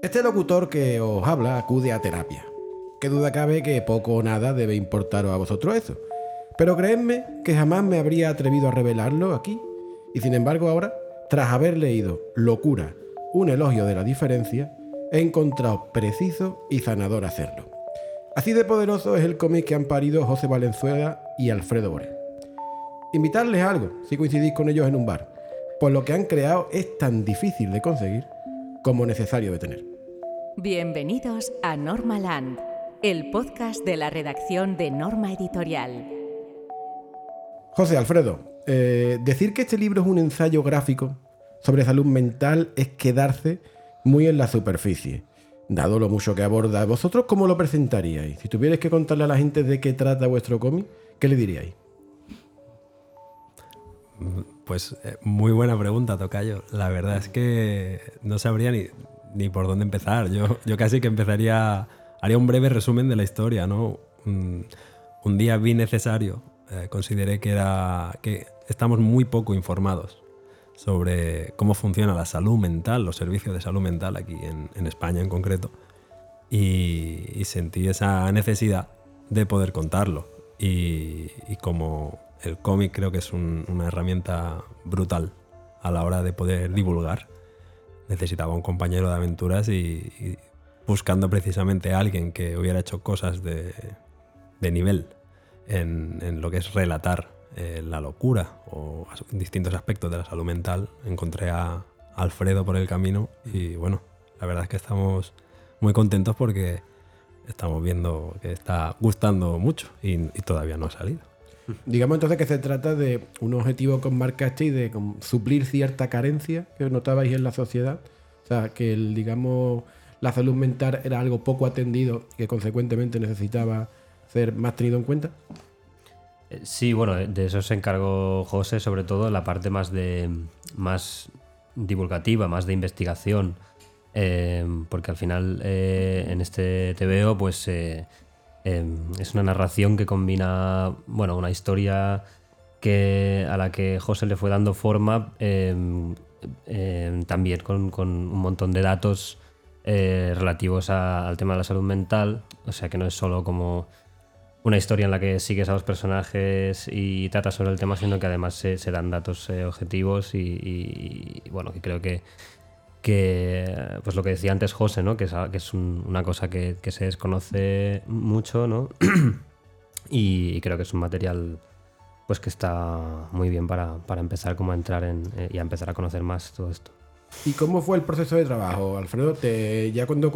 Este locutor que os habla acude a terapia. Qué duda cabe que poco o nada debe importaros a vosotros eso. Pero creedme que jamás me habría atrevido a revelarlo aquí. Y sin embargo ahora, tras haber leído Locura, un elogio de la diferencia, he encontrado preciso y sanador hacerlo. Así de poderoso es el cómic que han parido José Valenzuela y Alfredo Borel. Invitarles a algo, si coincidís con ellos en un bar, pues lo que han creado es tan difícil de conseguir como necesario de tener. Bienvenidos a Normaland, el podcast de la redacción de Norma Editorial. José Alfredo, eh, decir que este libro es un ensayo gráfico sobre salud mental es quedarse muy en la superficie, dado lo mucho que aborda. ¿Vosotros cómo lo presentaríais? Si tuvierais que contarle a la gente de qué trata vuestro cómic, ¿qué le diríais? Pues eh, muy buena pregunta, Tocayo. La verdad es que no sabría ni, ni por dónde empezar. Yo, yo casi que empezaría, haría un breve resumen de la historia, ¿no? Un, día vi necesario, eh, consideré que, era, que estamos muy poco informados sobre cómo funciona la salud mental, los servicios de salud mental aquí en, España en concreto. Y, y, sentí esa necesidad de poder contarlo. Y, como el cómic creo que es un, una herramienta brutal a la hora de poder divulgar. Necesitaba un compañero de aventuras y, buscando precisamente a alguien que hubiera hecho cosas de, nivel en, lo que es relatar eh, la locura o distintos aspectos de la salud mental, encontré a Alfredo por el camino y bueno, la verdad es que estamos muy contentos porque estamos viendo que está gustando mucho y todavía no ha salido. Digamos entonces que se trata de un objetivo con marcaste y de suplir cierta carencia que notabais en la sociedad. O sea, que el, digamos, la salud mental era algo poco atendido que consecuentemente necesitaba ser más tenido en cuenta. Sí, bueno, de eso se encargó José, sobre todo la parte más de más divulgativa, más de investigación, eh, porque al final eh, en este TVO pues eh, es una narración que combina, bueno, una historia que, a la que José le fue dando forma eh, eh, también con, con, un montón de datos eh, relativos al tema de la salud mental, o sea que no es solo como una historia en la que sigues a los personajes y tratas sobre el tema, sino que además se, dan datos objetivos y, y, y, bueno, que creo que que, pues lo que decía antes José, ¿no? que es, una cosa que, se desconoce mucho, ¿no? y creo que es un material pues que está muy bien para, para empezar como a entrar en, eh, y a empezar a conocer más todo esto. ¿Y cómo fue el proceso de trabajo, Alfredo? ¿Te, ¿Ya cuando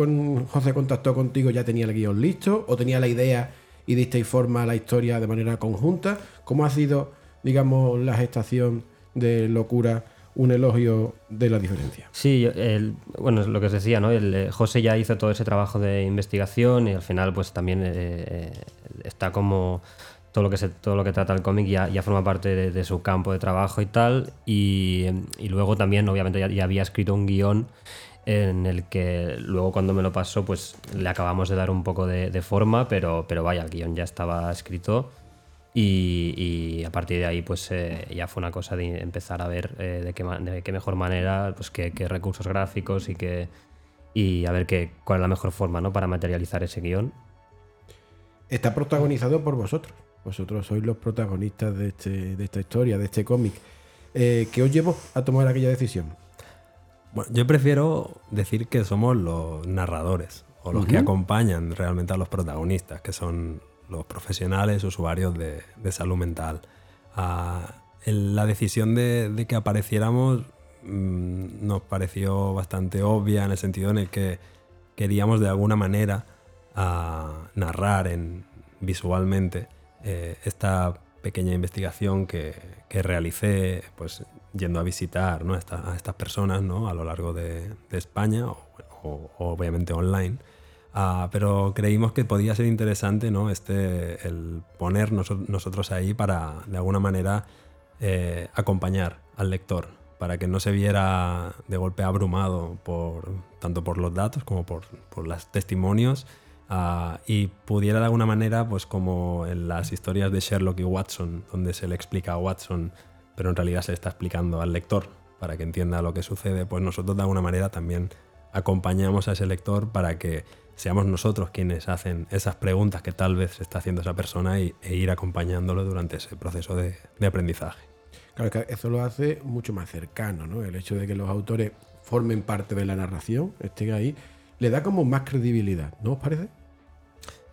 José contactó contigo ya tenía el guion listo o tenía la idea y disteis forma a la historia de manera conjunta? ¿Cómo ha sido, digamos, la gestación de Locura un elogio de la diferencia. Sí, bueno, es lo que os decía, ¿no? Eh, José ya hizo todo ese trabajo de investigación y al final pues también eh, eh, está como todo lo que, se, todo lo que trata el cómic ya, forma parte de, su campo de trabajo y tal. Y, luego también, obviamente, ya, había escrito un guion en el que luego cuando me lo pasó, pues le acabamos de dar un poco de, de forma, pero, pero vaya, el guion ya estaba escrito. Y, y, a partir de ahí pues eh, ya fue una cosa de empezar a ver eh, de, qué, de, qué, mejor manera, pues qué, qué, recursos gráficos y, qué, y a ver qué, cuál es la mejor forma ¿no? para materializar ese guion. Está protagonizado por vosotros. Vosotros sois los protagonistas de, este, de esta historia, de este cómic. Eh, ¿Qué os llevó a tomar aquella decisión? Bueno, yo prefiero decir que somos los narradores o los uh -huh. que acompañan realmente a los protagonistas, que son los profesionales, usuarios de, salud mental. El, la decisión de, que apareciéramos mmm, nos pareció bastante obvia en el sentido en el que queríamos de alguna manera uh, narrar en, visualmente eh, esta pequeña investigación que, que, realicé pues, yendo a visitar ¿no? a, esta, a, estas personas ¿no? a lo largo de, España o, obviamente online. Uh, pero creímos que podía ser interesante ¿no? este, el poner nos, nosotros ahí para de alguna manera eh, acompañar al lector, para que no se viera de golpe abrumado por, tanto por los datos como por, por los testimonios uh, y pudiera de alguna manera, pues como en las historias de Sherlock y Watson, donde se le explica a Watson, pero en realidad se le está explicando al lector para que entienda lo que sucede, pues nosotros de alguna manera también acompañamos a ese lector para que seamos nosotros quienes hacen esas preguntas que tal vez se está haciendo esa persona y, e ir acompañándolo durante ese proceso de, de aprendizaje. Claro, que eso lo hace mucho más cercano, ¿no? El hecho de que los autores formen parte de la narración, estén ahí, le da como más credibilidad, ¿no os parece?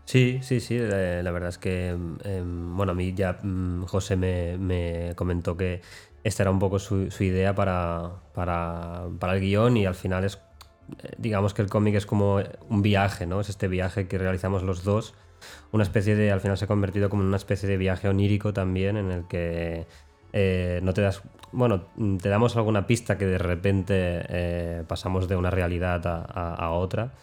Sí, sí, sí, la, la verdad es que, em, bueno, a mí ya mm, José me, me comentó que esta era un poco su, su idea para, para, para el guion y al final es, digamos que el cómic es como un viaje, ¿no? Es este viaje que realizamos los dos, una especie de, al final se ha convertido como en una especie de viaje onírico también en el que eh, no te das, bueno, te damos alguna pista que de repente eh, pasamos de una realidad a, otra.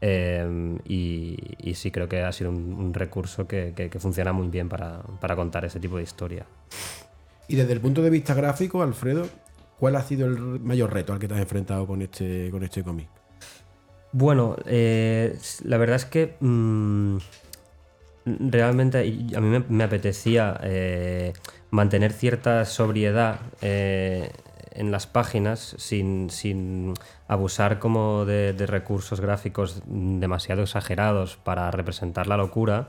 Eh, y, sí creo que ha sido un, recurso que, que- que funciona muy bien para, para contar ese tipo de historia. Y desde el punto de vista gráfico, Alfredo, ¿cuál ha sido el mayor reto al que te has enfrentado con este, con este cómic? Bueno, eh, la verdad es que mm, realmente a mí me, apetecía eh, mantener cierta sobriedad eh, en las páginas sin, sin abusar como de recursos gráficos demasiado exagerados para representar la locura.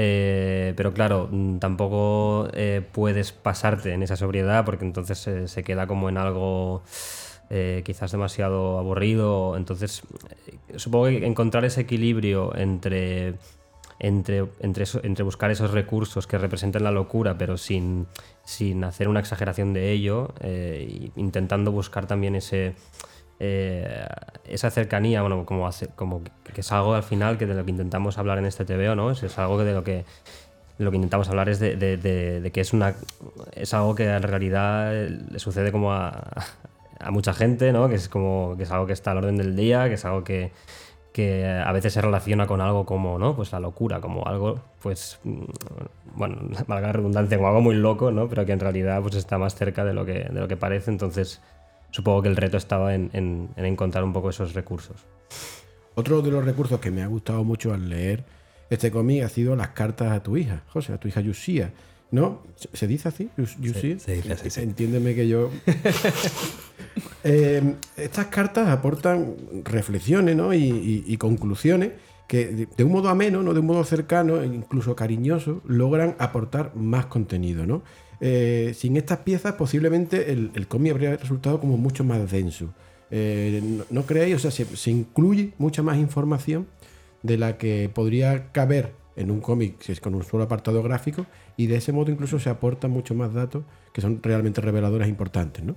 Eh, pero claro, mm, tampoco eh, puedes pasarte en esa sobriedad porque entonces se queda como en algo eh, quizás demasiado aburrido. Entonces, eh, supongo que encontrar ese equilibrio entre, entre, entre, entre buscar esos recursos que representen la locura, pero sin, sin hacer una exageración de ello, intentando buscar también ese, eh, esa cercanía, bueno, como, hace- como que, es algo al final que de lo que intentamos hablar en este TVO, ¿no? Es, es algo que de lo que lo que intentamos hablar es de, de- de- de que es una es algo que en realidad eh, le sucede como a, a mucha gente, ¿no? Que es como que es algo que está al orden del día, que es algo que, que a veces se relaciona con algo como, ¿no? Pues la locura, como algo, pues, mm, bueno, valga la redundancia, como algo muy loco, ¿no? Pero que en realidad pues está más cerca de lo que, de lo que parece, entonces supongo que el reto estaba en, en- en encontrar un poco esos recursos. Otro de los recursos que me ha gustado mucho al leer este cómic ha sido las cartas a tu hija, José, a tu hija Yusia. ¿No? ¿Se, dice así? Yus- Yusia. se dice así, sí. Entiéndeme que yo. Eh, estas cartas aportan reflexiones ¿no? y, y- y conclusiones que de, de un modo ameno, ¿no? de un modo cercano, e incluso cariñoso, logran aportar más contenido. ¿no? Eh, sin estas piezas, posiblemente el, cómic habría resultado como mucho más denso. Eh, ¿no, no creéis? O sea, se, incluye mucha más información de la que podría caber en un cómic si es con un solo apartado gráfico y de ese modo incluso se aportan mucho más datos que son realmente reveladores e importantes, ¿no?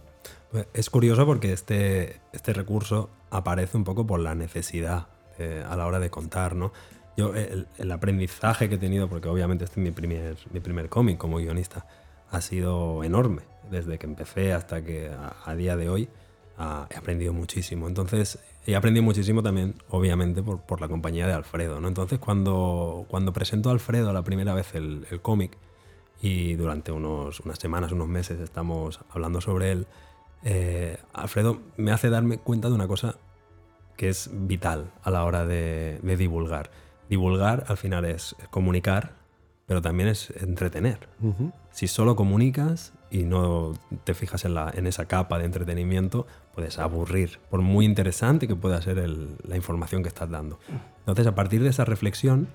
Pues Es curioso porque este, este recurso aparece un poco por la necesidad eh, a la hora de contar, ¿no? Yo, el, el aprendizaje que he tenido, porque obviamente este es mi primer, mi primer cómic como guionista, ha sido enorme. Desde que empecé hasta que a, a día de hoy ah, he aprendido muchísimo. Entonces, he aprendido muchísimo también, obviamente, por, por la compañía de Alfredo, ¿no? Entonces, cuando, cuando presento a Alfredo la primera vez el, el cómic, y durante unos, unas semanas, unos meses estamos hablando sobre él, eh, Alfredo me hace darme cuenta de una cosa que es vital a la hora de, de divulgar. Divulgar al final es comunicar, pero también es entretener. Si solo comunicas y no te fijas en, la- en esa capa de entretenimiento, puedes aburrir, por muy interesante que pueda ser el- la información que estás dando. Entonces, a partir de esa reflexión,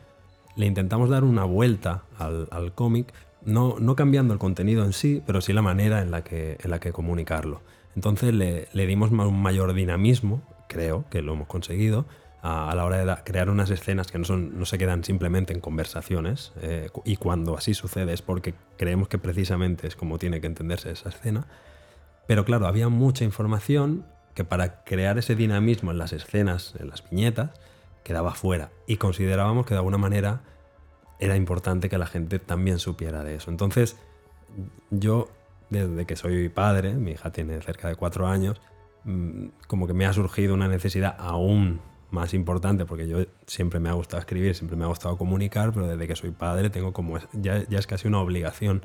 le intentamos dar una vuelta al, al cómic, no, no cambiando el contenido en sí, pero sí la manera en la que, en la que comunicarlo. Entonces le, le dimos un mayor dinamismo, creo que lo hemos conseguido, a, la hora de crear unas escenas que no, son, no se quedan simplemente en conversaciones, eh, y cuando así sucede es porque creemos que precisamente es como tiene que entenderse esa escena. Pero claro, había mucha información que para crear ese dinamismo en las escenas, en las viñetas, quedaba fuera. Y considerábamos que de alguna manera era importante que la gente también supiera de eso. Entonces, yo, desde que soy padre, mi hija tiene cerca de cuatro años, mm, como que me ha surgido una necesidad aún más importante, porque yo siempre me ha gustado escribir, siempre me ha gustado comunicar, pero desde que soy padre tengo como, ya, ya es casi una obligación.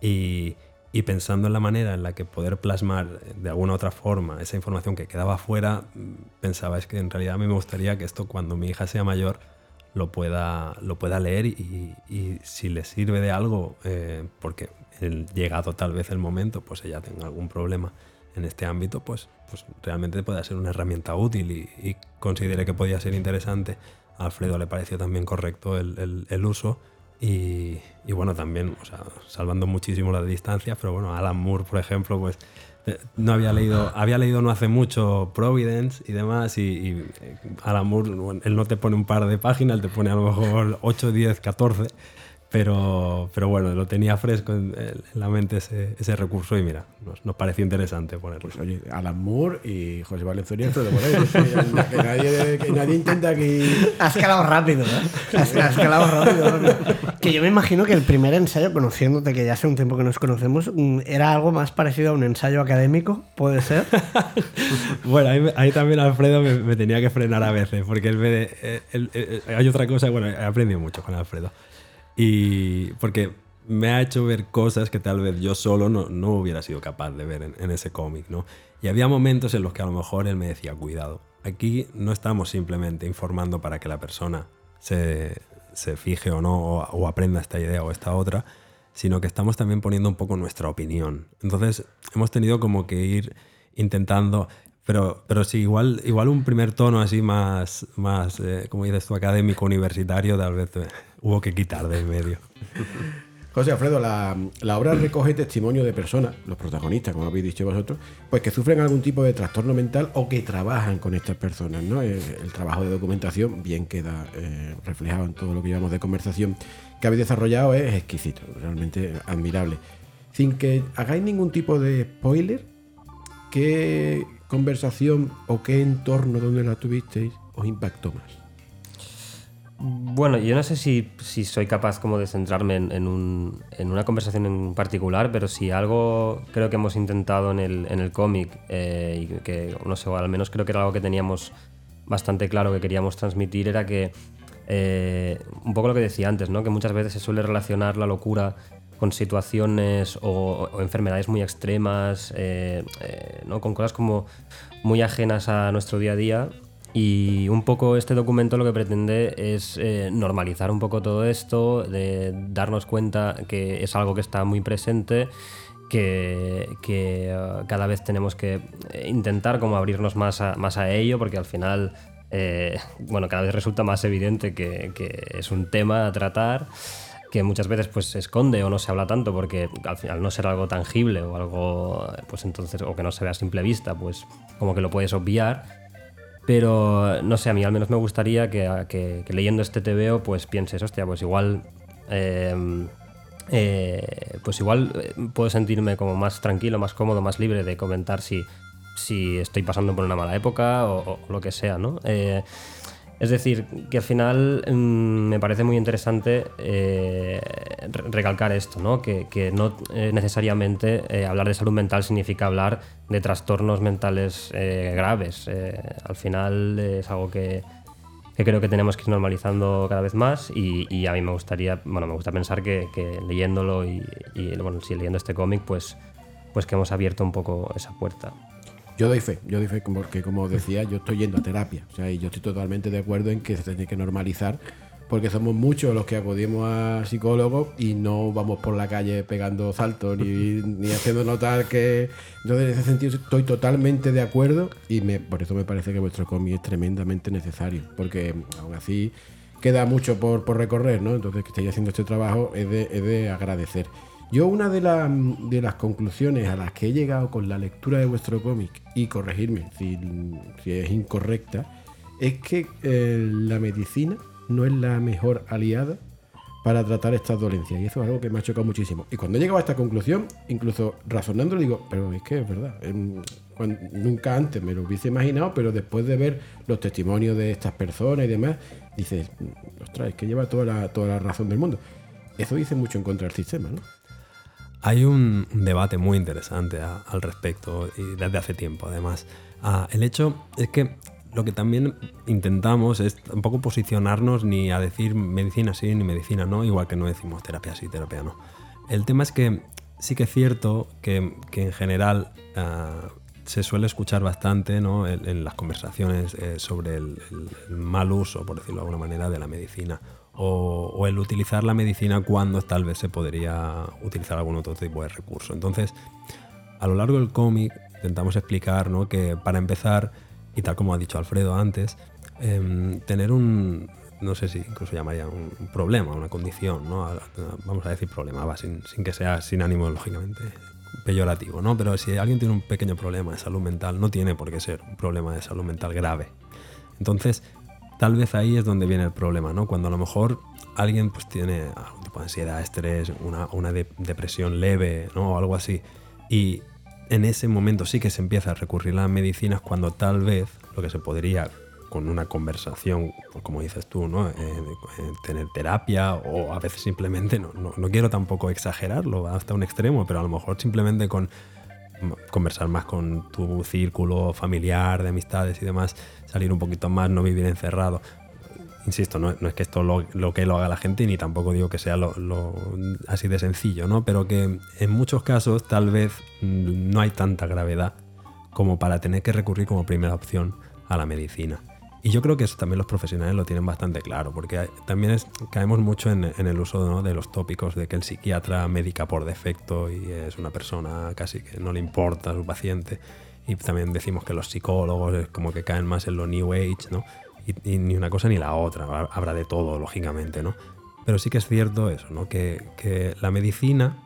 Y, y pensando en la manera en la que poder plasmar eh, de alguna otra forma esa información que quedaba fuera, mm, pensaba es que en realidad a mí me gustaría que esto cuando mi hija sea mayor lo pueda, lo pueda leer y, y si le sirve de algo, eh, porque el llegado tal vez el momento, pues ella tenga algún problema en este ámbito, pues, pues realmente pueda ser una herramienta útil y, y considere que podía ser interesante. A Alfredo le pareció también correcto el, el- el uso y, y bueno, también, o sea, salvando muchísimo las distancias, pero bueno, Alan Moore, por ejemplo, pues eh, no había leído, había leído no hace mucho Providence y demás, y, y, eh, Alan Moore, bueno, él no te pone un par de páginas, él te pone a lo mejor 8, 10, 14, pero, pero bueno, lo tenía fresco en, en la mente ese, ese recurso y mira, nos, nos pareció interesante ponerlo. Pues oye, Alan Moore y José Valenzuela Alfredo Moreno. que, que nadie, que nadie intenta aquí. Has calado rápido, ¿eh? Has, has calado rápido, rápido. Que yo me imagino que el primer ensayo, conociéndote, que ya hace un tiempo que nos conocemos, mm, era algo más parecido a un ensayo académico, ¿puede ser? Bueno, ahí, ahí también Alfredo me, me tenía que frenar a veces, porque él, me- eh, él- eh, hay otra cosa, bueno, he aprendido mucho con Alfredo. Y porque me ha hecho ver cosas que tal vez yo solo no, no hubiera sido capaz de ver en, en ese cómic, ¿no? Y había momentos en los que a lo mejor él me decía, cuidado, aquí no estamos simplemente informando para que la persona se, se fije o no, o, o aprenda esta idea o esta otra, sino que estamos también poniendo un poco nuestra opinión. Entonces, hemos tenido como que ir intentando, pero, pero sí, igual, igual un primer tono así más, más eh, como dices tú, académico, universitario, tal vez eh, hubo que quitar de en medio. José Alfredo, la, obra recoge testimonio de personas, los protagonistas, como habéis dicho vosotros, pues que sufren algún tipo de trastorno mental o que trabajan con estas personas. ¿no? El, el trabajo de documentación bien queda eh, reflejado en todo lo que llevamos de conversación que habéis desarrollado, es exquisito, realmente admirable. Sin que hagáis ningún tipo de spoiler, ¿qué conversación o qué entorno donde la tuvisteis os impactó más? Bueno, yo no sé si, soy capaz como de centrarme en, un- una conversación en particular, pero si algo creo que hemos intentado en el, cómic, eh, y que no sé, al menos creo que era algo que teníamos bastante claro que queríamos transmitir, era que eh, un poco lo que decía antes, ¿no? que muchas veces se suele relacionar la locura con situaciones o, o enfermedades muy extremas, eh, eh, ¿no? con cosas como muy ajenas a nuestro día a día. Y un poco este documento lo que pretende es eh, normalizar un poco todo esto, de darnos cuenta que es algo que está muy presente, que, eh, cada vez tenemos que intentar como abrirnos más a, más a ello, porque al final, eh, bueno, cada vez resulta más evidente que, que es un tema a tratar que muchas veces pues se esconde o no se habla tanto porque al final no ser algo tangible o algo pues entonces o que no se vea a simple vista pues como que lo puedes obviar pero no sé a mí al menos me gustaría que, leyendo este TVO pues pienses hostia pues igual eh, eh, pues igual eh, puedo sentirme como más tranquilo más cómodo más libre de comentar si si estoy pasando por una mala época o, o lo que sea no Eh, es decir, que al final mm, me parece muy interesante eh, re- recalcar esto, ¿no? que, no eh, necesariamente eh, hablar de salud mental significa hablar de trastornos mentales graves. Al final es algo que, creo que tenemos que ir normalizando cada vez más y, a mí me gustaría, bueno, me gusta pensar que, leyéndolo y, y, bueno, sí, leyendo este cómic, pues, pues que hemos abierto un poco esa puerta. Yo doy fe, yo doy fe porque como decía, yo estoy yendo a terapia. O sea, y yo estoy totalmente de acuerdo en que se tiene que normalizar, porque somos muchos los que acudimos a psicólogos y no vamos por la calle pegando saltos ni, ni haciendo notar que. Entonces, en ese sentido, estoy totalmente de acuerdo y me, por eso me parece que vuestro cómic es tremendamente necesario, porque aún así queda mucho por, por recorrer, ¿no? Entonces, que estéis haciendo este trabajo es de, es de agradecer. Yo una de, la- de las conclusiones a las que he llegado con la lectura de vuestro cómic, y corregirme si, es incorrecta, es que eh, la medicina no es la mejor aliada para tratar estas dolencias. Y eso es algo que me ha chocado muchísimo. Y cuando he llegado a esta conclusión, incluso razonando, digo, pero es que es verdad. em, nunca antes me lo hubiese imaginado, pero después de ver los testimonios de estas personas y demás, dices, ostras, es que lleva toda la, toda la razón del mundo. Eso dice mucho en contra del sistema, ¿no? Hay un, debate muy interesante a- al respecto y desde hace tiempo además. Ah, el hecho es que lo que también intentamos es un poco posicionarnos ni a decir medicina sí ni medicina no, igual que no decimos terapia sí, terapia no. El tema es que sí que es cierto que, que en general ah, se suele escuchar bastante ¿no? en, en las conversaciones eh, sobre el, el- el mal uso, por decirlo de alguna manera, de la medicina o, el utilizar la medicina cuando tal vez se podría utilizar algún otro tipo de recurso. Entonces, a lo largo del cómic intentamos explicar ¿no? que para empezar, y tal como ha dicho Alfredo antes, em, tener un, no sé si incluso llamaría un, problema, una condición, ¿no? vamos a decir problema, va, sin, sin, que sea sin ánimo, lógicamente, peyorativo, ¿no? Pero si alguien tiene un pequeño problema de salud mental, no tiene por qué ser un problema de salud mental grave. Entonces, tal vez ahí es donde viene el problema, ¿no? Cuando a lo mejor alguien pues tiene algún tipo de ansiedad, estrés, una, una depresión leve, ¿no? O algo así. Y en ese momento sí que se empieza a recurrir a las medicinas cuando tal vez lo que se podría con una conversación, como dices tú, ¿no? Eh, eh, tener terapia o a veces simplemente, no, no, quiero tampoco exagerarlo hasta un extremo, pero a lo mejor simplemente con conversar más con tu círculo familiar, de amistades y demás, salir un poquito más, no vivir encerrado. Insisto, no, es que esto lo, lo, que lo haga la gente, ni tampoco digo que sea lo, así de sencillo, ¿no? Pero que en muchos casos tal vez no hay tanta gravedad como para tener que recurrir como primera opción a la medicina. Y yo creo que eso también los profesionales lo tienen bastante claro, porque también caemos mucho en, el uso de los tópicos de que el psiquiatra médica por defecto y es una persona casi que no le importa a su paciente. Y también decimos que los psicólogos es como que caen más en lo New Age, ¿no? Y, ni una cosa ni la otra, habrá de todo, lógicamente, ¿no? Pero sí que es cierto eso, ¿no? Que, que la medicina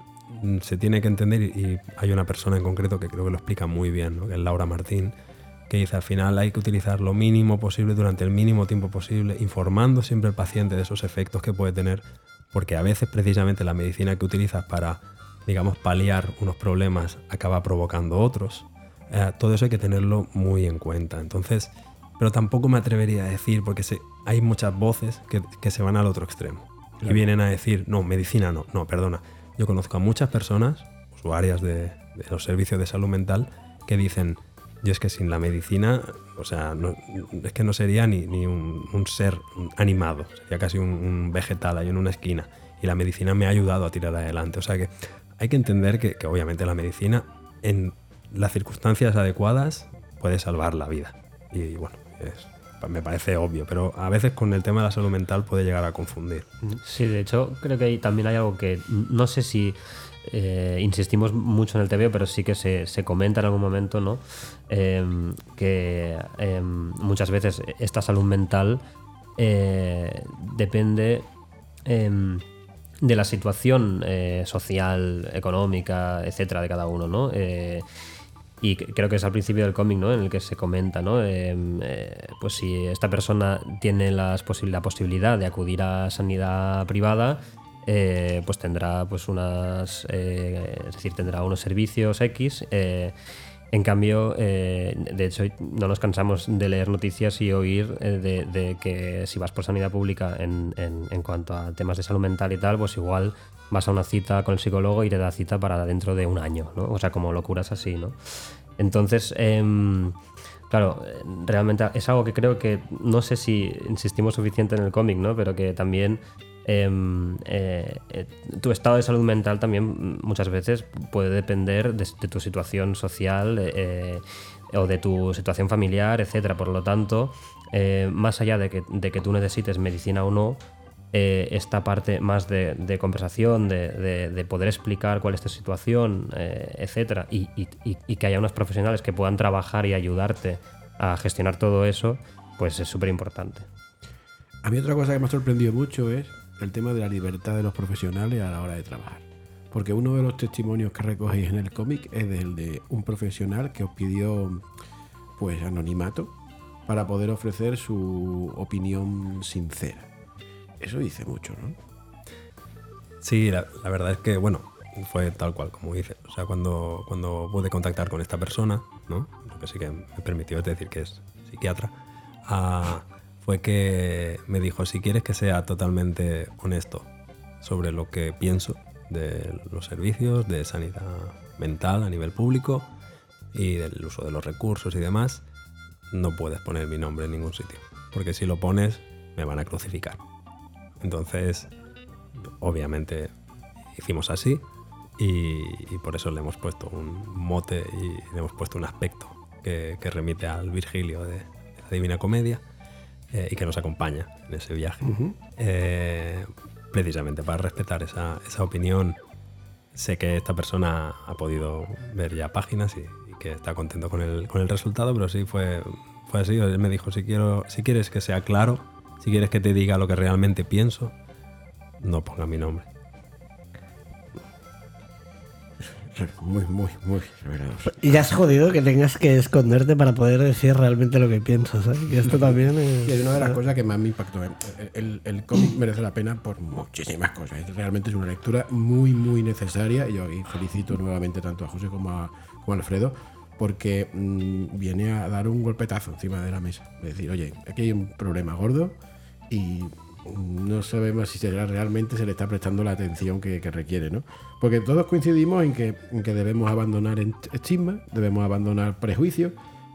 se tiene que entender y hay una persona en concreto que creo que lo explica muy bien, ¿no? que es Laura Martín, que dice al final hay que utilizar lo mínimo posible durante el mínimo tiempo posible, informando siempre al paciente de esos efectos que puede tener, porque a veces precisamente la medicina que utilizas para, digamos, paliar unos problemas acaba provocando otros. Eh, todo eso hay que tenerlo muy en cuenta. Entonces, pero tampoco me atrevería a decir, porque hay muchas voces que, se van al otro extremo y vienen a decir, no, medicina no, no, perdona. Yo conozco a muchas personas, usuarias de los servicios de salud mental, que dicen, yo es que sin la medicina, o sea, es que no sería ni, ni un, ser animado, sería casi un, vegetal ahí en una esquina. Y la medicina me ha ayudado a tirar adelante. O sea que hay que entender que, obviamente la medicina en las circunstancias adecuadas puede salvar la vida. Y, bueno, me parece obvio, pero a veces con el tema de la salud mental puede llegar a confundir. Sí, de hecho creo que también hay algo que no sé si eh, insistimos mucho en el TVO, pero sí que se, se comenta en algún momento, ¿no? Em, que em, muchas veces esta salud mental eh, depende em, de la situación eh, social, económica, etcétera, de cada uno, ¿no? y creo que es al principio del cómic, ¿no? En el que se comenta, ¿no? pues si esta persona tiene las la posibilidad de acudir a sanidad privada, eh, pues tendrá pues unas eh, es decir tendrá unos servicios X eh, en cambio de hecho no nos cansamos de leer noticias y oír de, que si vas por sanidad pública en, en, cuanto a temas de salud mental y tal pues igual vas a una cita con el psicólogo y te da cita para dentro de un año ¿no? o sea como locuras así ¿no? entonces em, Claro, realmente es algo que creo que no sé si insistimos suficiente en el cómic, ¿no? Pero que también eh, eh, tu estado de salud mental también muchas veces puede depender de, tu situación social eh, o de tu situación familiar, etcétera. Por lo tanto, más allá de que, de que, tú necesites medicina o no, esta parte más de, conversación, de, poder explicar cuál es tu situación, etcétera, y, y que haya unos profesionales que puedan trabajar y ayudarte a gestionar todo eso, pues es súper importante. A mí otra cosa que me ha sorprendido mucho es el tema de la libertad de los profesionales a la hora de trabajar. Porque uno de los testimonios que recogéis en el cómic es el de un profesional que os pidió pues anonimato para poder ofrecer su opinión sincera. Eso dice mucho, ¿no? Sí, la, verdad es que, bueno, fue tal cual, como dice. O sea, cuando, cuando pude contactar con esta persona, ¿no? Lo que sí que me permitió decir que es psiquiatra, a fue que me dijo, si quieres que sea totalmente honesto sobre lo que pienso de los servicios de sanidad mental a nivel público y del uso de los recursos y demás, no puedes poner mi nombre en ningún sitio, porque si lo pones me van a crucificar. Entonces, obviamente hicimos así y, por eso le hemos puesto un mote y le hemos puesto un aspecto que, remite al Virgilio de la Divina Comedia eh, y que nos acompaña en ese viaje. Eh, precisamente para respetar esa, esa, opinión. Sé que esta persona ha podido ver ya páginas y, que está contento con el, con el resultado, pero sí fue, fue así. Él me dijo, si, quiero, si quieres que sea claro, si quieres que te diga lo que realmente pienso, no ponga mi nombre. Muy, muy, muy revelador. Y ya has jodido que tengas que esconderte para poder decir realmente lo que piensas, ¿eh? Que esto también Y es es... una de las cosas que más me impactó. ¿eh? El, el cómic merece la pena por muchísimas cosas. Realmente es una lectura muy, muy necesaria. Y yo aquí felicito nuevamente tanto a José como a, como a Alfredo porque mm, viene a dar un golpetazo encima de la mesa. Es decir, oye, aquí hay un problema gordo y no sabemos si se- realmente se le está prestando la atención que, que requiere, ¿no? Porque todos coincidimos en que, en que debemos abandonar en- estigma, debemos abandonar prejuicios,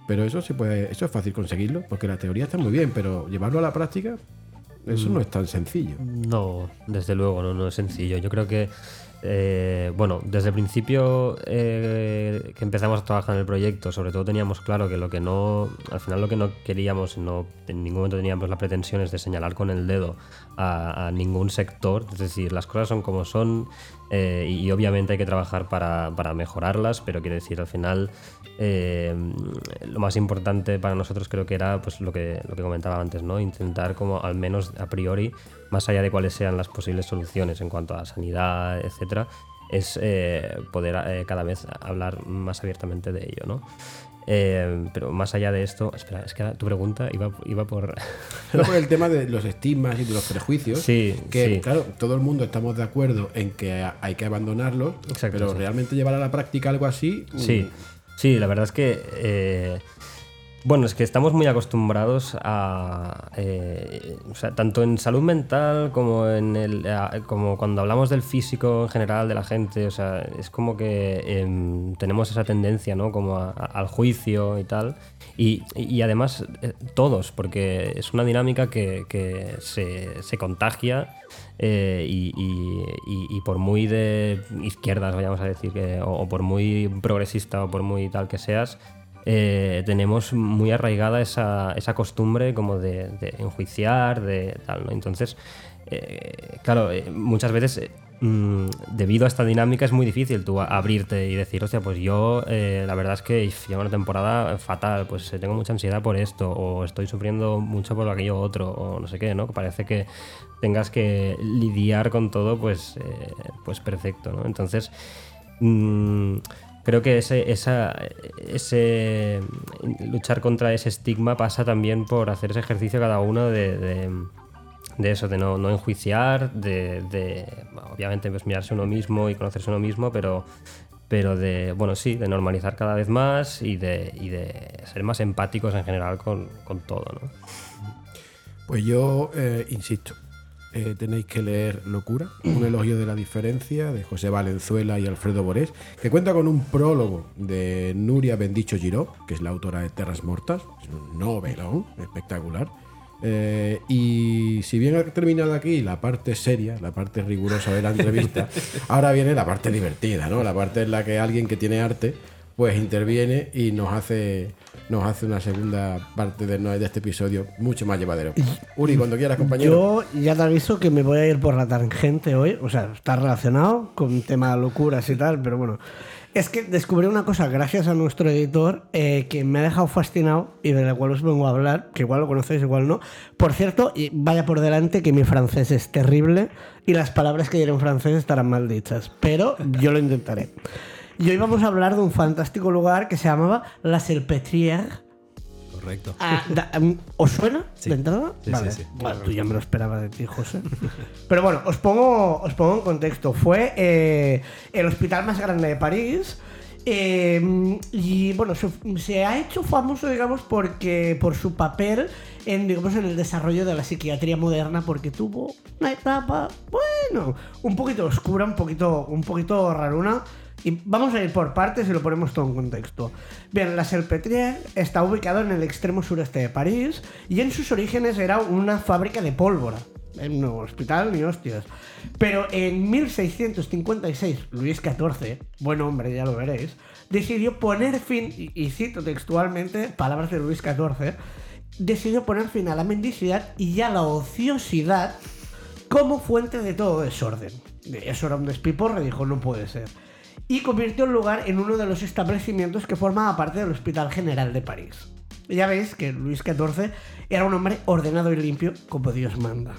pero eso se puede, eso es fácil conseguirlo, porque la teoría está muy bien, pero llevarlo a la práctica, eso no es tan sencillo. No, desde luego, no, no es sencillo. Yo creo que, eh, bueno, desde el principio eh, que empezamos a trabajar en el proyecto, sobre todo teníamos claro que lo que no, al final lo que no queríamos, no, en ningún momento teníamos la pretensión es de señalar con el dedo a, ningún sector, es decir, las cosas son como son eh, y, obviamente hay que trabajar para, para mejorarlas, pero quiero decir, al final lo más importante para nosotros creo que era pues lo que, lo que comentaba antes, ¿no? Intentar como al menos a priori, más allá de cuáles sean las posibles soluciones en cuanto a sanidad, etcétera, es eh, poder eh, cada vez hablar más abiertamente de ello, ¿no? Eh, pero más allá de esto, espera, es que tu pregunta iba, iba por... Por el tema de los estigmas y de los prejuicios, Sí, que sí. claro, todo el mundo estamos de acuerdo en que hay que abandonarlos, Exacto, pero sí. realmente llevar a la práctica algo así, Sí, sí, la verdad es que. Bueno, es que estamos muy acostumbrados a. eh, o sea, tanto en salud mental como en el. como cuando hablamos del físico en general de la gente. O sea, es como que em, tenemos esa tendencia, ¿no? Como al juicio y tal. Y, además, eh, todos, porque es una dinámica que, se, contagia. eh, y, por muy de izquierdas, vayamos a decir, que, o por muy progresista o por muy tal que seas, eh, tenemos muy arraigada esa, esa costumbre como de, de enjuiciar, de tal, ¿no? Entonces, eh, claro, eh, muchas veces, eh, mm, debido a esta dinámica, es muy difícil tú abrirte y decir, hostia, pues yo, eh, la verdad es que llevo una temporada fatal, pues eh, tengo mucha ansiedad por esto, o estoy sufriendo mucho por aquello otro, o no sé qué, ¿no? Parece que tengas que lidiar con todo, pues, pues perfecto, ¿no? Entonces, mm, creo que ese, esa, ese luchar contra ese estigma pasa también por hacer ese ejercicio cada uno de, eso, de no, enjuiciar, de, obviamente pues mirarse uno mismo y conocerse uno mismo, pero, pero de, bueno, sí, de normalizar cada vez más y de, ser más empáticos en general con, con todo, ¿no? Pues yo eh, insisto, eh, tenéis que leer Locura, un elogio de la diferencia de José Valenzuela y Alfredo Borés, que cuenta con un prólogo de Nuria Bendicho Giró, que es la autora de Terras Mortas, es un novelón espectacular. Eh, y si bien ha terminado aquí la parte seria, la parte rigurosa de la entrevista, ahora viene la parte divertida, ¿no? La parte en la que alguien que tiene arte pues interviene y nos hace nos hace una segunda parte de, de este episodio mucho más llevadero. Uri, cuando quieras, compañero. Yo ya te aviso que me voy a ir por la tangente hoy. O sea, está relacionado con tema de locuras y tal, pero bueno. Es que descubrí una cosa gracias a nuestro editor eh, que me ha dejado fascinado y de la cual os vengo a hablar, que igual lo conocéis, igual no. Por cierto, y vaya por delante que mi francés es terrible y las palabras que diré en francés estarán mal dichas, pero yo lo intentaré. Y hoy vamos a hablar de un fantástico lugar que se llamaba La Salpêtrière, Correcto. Ah, da- um, ¿Os suena de entrada? Sí, vale. sí, sí. Bueno, tú ya me lo esperaba de ti, José. Pero bueno, os pongo, os pongo en contexto. Fue eh, el hospital más grande de París. eh, y bueno, se, se ha hecho famoso, digamos, porque por su papel en, digamos, en el desarrollo de la psiquiatría moderna, porque tuvo una etapa, bueno, un poquito oscura, un poquito, un poquito raruna. Y vamos a ir por partes y lo ponemos todo en contexto. Bien, la Salpêtrière está ubicado en el extremo sureste de París y en sus orígenes era una fábrica de pólvora. En un hospital ni hostias. Pero en 1656, Luis XIV, buen hombre, ya lo veréis, decidió poner fin, y, y cito textualmente palabras de Luis XIV, decidió poner fin a la mendicidad y a la ociosidad como fuente de todo desorden. Eso era un despiporre, dijo, no puede ser. Y convirtió el lugar en uno de los establecimientos que formaba parte del Hospital General de París. Ya veis que Luis XIV era un hombre ordenado y limpio como Dios manda.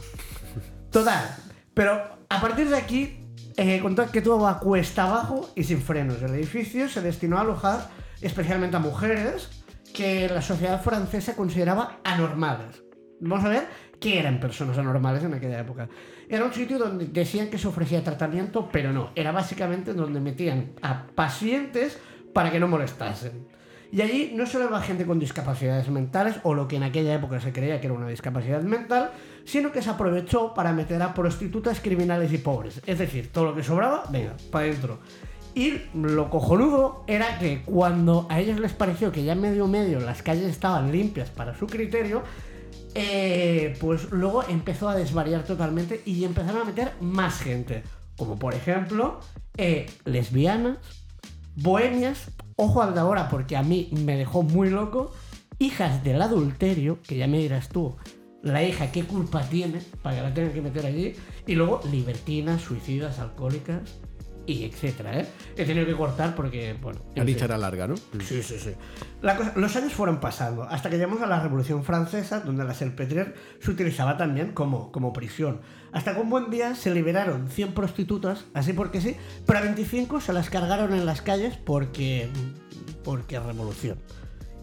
Total, pero a partir de aquí eh, contó que todo va cuesta abajo y sin frenos. El edificio se destinó a alojar especialmente a mujeres que la sociedad francesa consideraba anormales. Vamos a ver qué eran personas anormales en aquella época. Era un sitio donde decían que se ofrecía tratamiento, pero no. Era básicamente donde metían a pacientes para que no molestasen. Y allí no solo iba gente con discapacidades mentales, o lo que en aquella época se creía que era una discapacidad mental, sino que se aprovechó para meter a prostitutas, criminales y pobres. Es decir, todo lo que sobraba, venga, para adentro. Y lo cojonudo era que cuando a ellos les pareció que ya medio medio las calles estaban limpias para su criterio, eh, pues luego empezó a desvariar totalmente y empezaron a meter más gente. Como por ejemplo, eh, lesbianas, bohemias, ojo al de ahora porque a mí me dejó muy loco, hijas del adulterio, que ya me dirás tú, la hija qué culpa tiene para que la tengan que meter allí, y luego libertinas, suicidas, alcohólicas y etcétera, ¿eh? He tenido que cortar porque, bueno... La lista era larga, ¿no? Sí, sí, sí. La cosa- los años fueron pasando hasta que llegamos a la Revolución Francesa, donde la Salpêtrière se utilizaba también como, como prisión. Hasta que un buen día se liberaron 100 prostitutas, así porque sí, pero a 25 se las cargaron en las calles porque. porque revolución.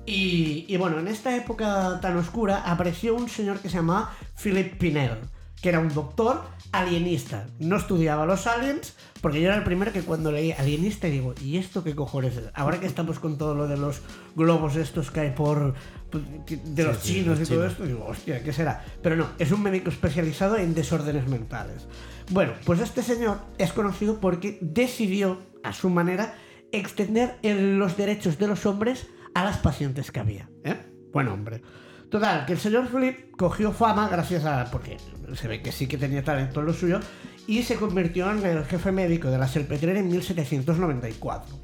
Y, y bueno, en esta época tan oscura apareció un señor que se llamaba Philippe Pinel, que era un doctor alienista. No estudiaba los aliens, porque yo era el primero que cuando leí alienista digo, ¿y esto qué cojones es? Ahora que estamos con todo lo de los globos estos que hay por... pues, de los sí, chinos los y todo chinos. esto, digo, hostia, ¿qué será? Pero no, es un médico especializado en desórdenes mentales. Bueno, pues este señor es conocido porque decidió, a su manera, extender los derechos de los hombres a las pacientes que había. ¿eh? Buen hombre. Total, que el señor Philip cogió fama gracias a. porque se ve que sí que tenía talento en lo suyo, y se convirtió en el jefe médico de la Salpêtrière en 1794.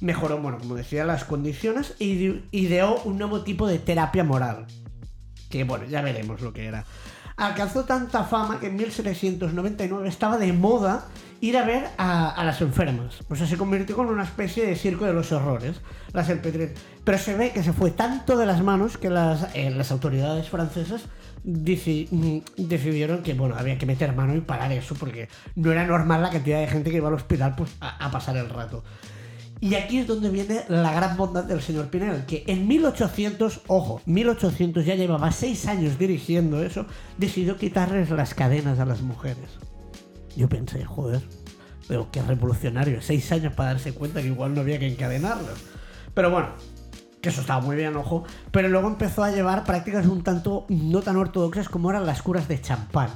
Mejoró, bueno, como decía, las condiciones y ide- ideó un nuevo tipo de terapia moral. Que bueno, ya veremos lo que era. Alcanzó tanta fama que en 1799 estaba de moda ir a ver a, las enfermas. O sea, se convirtió en una especie de circo de los horrores, las Salpêtrière. Pero se ve que se fue tanto de las manos que las, eh, autoridades francesas mm, decidieron que bueno, había que meter mano y parar eso, porque no era normal la cantidad de gente que iba al hospital pues, a pasar el rato. Y aquí es donde viene la gran bondad del señor Pinel, que en 1800, ojo, 1800 ya llevaba 6 años dirigiendo eso, decidió quitarles las cadenas a las mujeres. Yo pensé, joder, pero qué revolucionario, 6 años para darse cuenta que igual no había que encadenarlas. Pero bueno, que eso estaba muy bien, ojo, pero luego empezó a llevar prácticas un tanto no tan ortodoxas como eran las curas de champán.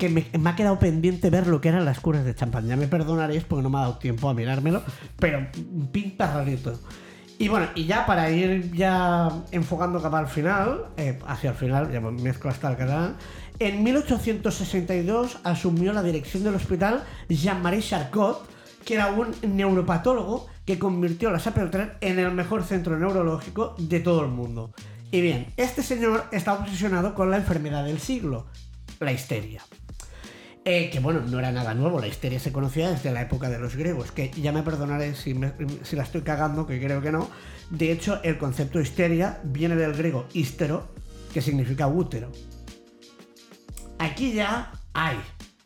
Que me, ha quedado pendiente ver lo que eran las curas de champán. Ya me perdonaréis porque no me ha dado tiempo a mirármelo, pero pinta rarito. Y bueno, y ya para ir ya enfocando capaz al final, eh, hacia el final, ya me mezclo hasta el catalán, en 1862 asumió la dirección del hospital Jean-Marie Charcot, que era un neuropatólogo que convirtió la Salpêtrière en el mejor centro neurológico de todo el mundo. Y bien, este señor está obsesionado con la enfermedad del siglo, la histeria. Eh, que bueno, no era nada nuevo, la histeria se conocía desde la época de los griegos, que ya me perdonaré si, la estoy cagando, que creo que no. De hecho, el concepto histeria viene del griego histero, que significa útero. Aquí ya hay,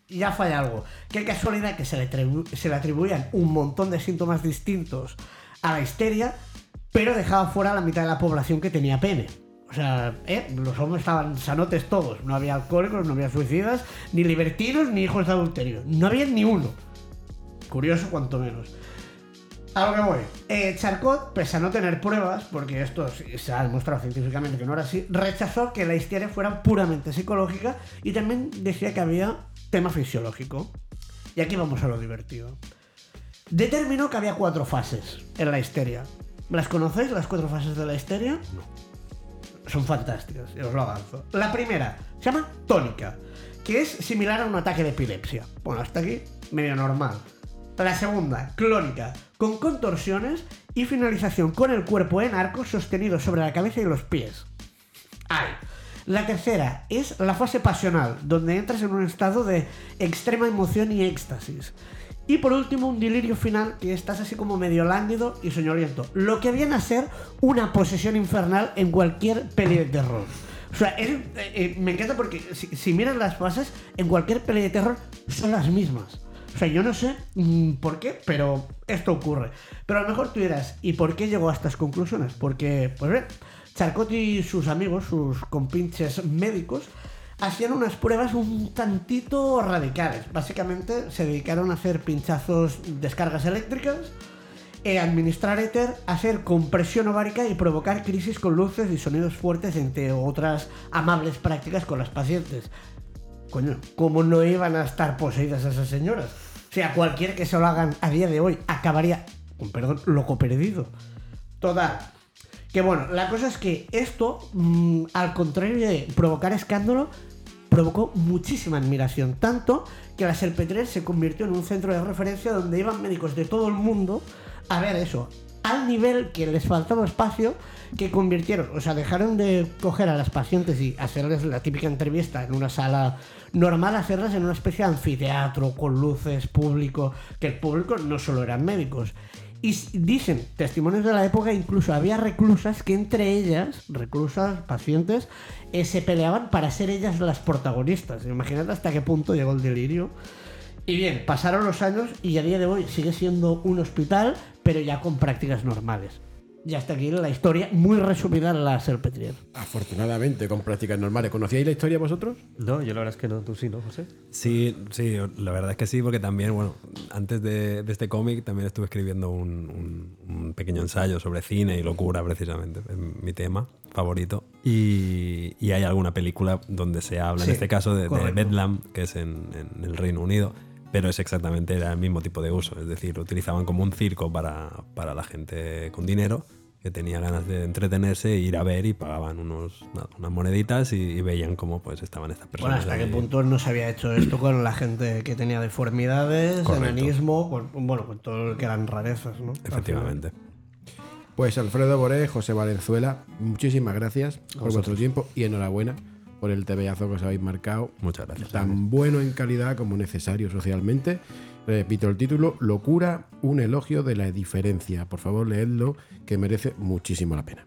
ya falla algo. Qué casualidad que se le, se le atribuían un montón de síntomas distintos a la histeria, pero dejaba fuera a la mitad de la población que tenía pene. O sea, ¿eh? los hombres estaban sanotes todos. No había alcohólicos, no había suicidas, ni libertinos, ni hijos de adulterio. No había ni uno. Curioso cuanto menos. A lo que voy. Eh, Charcot, pese a no tener pruebas, porque esto se ha demostrado científicamente que no era así, rechazó que la histeria fuera puramente psicológica y también decía que había tema fisiológico. Y aquí vamos a lo divertido. Determinó que había cuatro fases en la histeria. ¿Las conocéis, las cuatro fases de la histeria? Son fantásticas, os lo avanzo. La primera se llama tónica, que es similar a un ataque de epilepsia. Bueno, hasta aquí medio normal. La segunda, clónica, con contorsiones y finalización con el cuerpo en arco sostenido sobre la cabeza y los pies. Ay. La tercera es la fase pasional, donde entras en un estado de extrema emoción y éxtasis. Y por último, un delirio final que estás así como medio lánguido y soñoliento. Lo que viene a ser una posesión infernal en cualquier peli de terror. O sea, es- eh, eh, me encanta porque si, si miras las fases, en cualquier peli de terror son las mismas. O sea, yo no sé mm, por qué, pero esto ocurre. Pero a lo mejor tú dirás, ¿y por qué llegó a estas conclusiones? Porque, pues bien, Charcot y sus amigos, sus compinches médicos, hacían unas pruebas un tantito radicales. Básicamente se dedicaron a hacer pinchazos, descargas eléctricas, eh, administrar éter, hacer compresión ovárica y provocar crisis con luces y sonidos fuertes, entre otras amables prácticas con las pacientes. Coño, ¿cómo no iban a estar poseídas esas señoras? O sea, cualquier que se lo hagan a día de hoy acabaría, con perdón, loco perdido. Total. Que bueno, la cosa es que esto, mm, al contrario de provocar escándalo, provocó muchísima admiración. Tanto que la Serpetrier se convirtió en un centro de referencia donde iban médicos de todo el mundo a ver eso. Al nivel que les faltaba espacio, que convirtieron, o sea, dejaron de coger a las pacientes y hacerles la típica entrevista en una sala normal, hacerlas en una especie de anfiteatro, con luces, público, que el público no solo eran médicos. Y dicen testimonios de la época, incluso había reclusas que entre ellas, reclusas, pacientes, eh, se peleaban para ser ellas las protagonistas. Imagínate hasta qué punto llegó el delirio. Y bien, pasaron los años y a día de hoy sigue siendo un hospital, pero ya con prácticas normales. Y hasta aquí la historia muy resumida en la Serpetrier. Afortunadamente, con prácticas normales. ¿Conocíais la historia vosotros? No, yo la verdad es que no, tú sí, ¿no, José? Sí, sí, la verdad es que sí, porque también, bueno, antes de, de este cómic también estuve escribiendo un, un- un pequeño ensayo sobre cine y locura, precisamente, es mi tema favorito. Y, y hay alguna película donde se habla, Sí, en este caso, de. Bedlam, que es en, en el Reino Unido, pero es exactamente era el mismo tipo de uso, es decir, lo utilizaban como un circo para, para la gente con dinero que tenía ganas de entretenerse e ir a ver y pagaban unos, nada, unas moneditas y, y veían cómo pues estaban estas Bueno, personas. hasta qué punto no se había hecho esto con la gente que tenía deformidades, Correcto. enanismo, con, bueno, con todo lo que eran rarezas, ¿no? Efectivamente. Pues Alfredo Boré, José Valenzuela, muchísimas gracias por vuestro tiempo y enhorabuena por el tebeazo que os habéis marcado. Muchas gracias. Tan bueno en calidad como necesario socialmente. Repito el título, Locura, un elogio de la diferencia. Por favor, leedlo, que merece muchísimo la pena.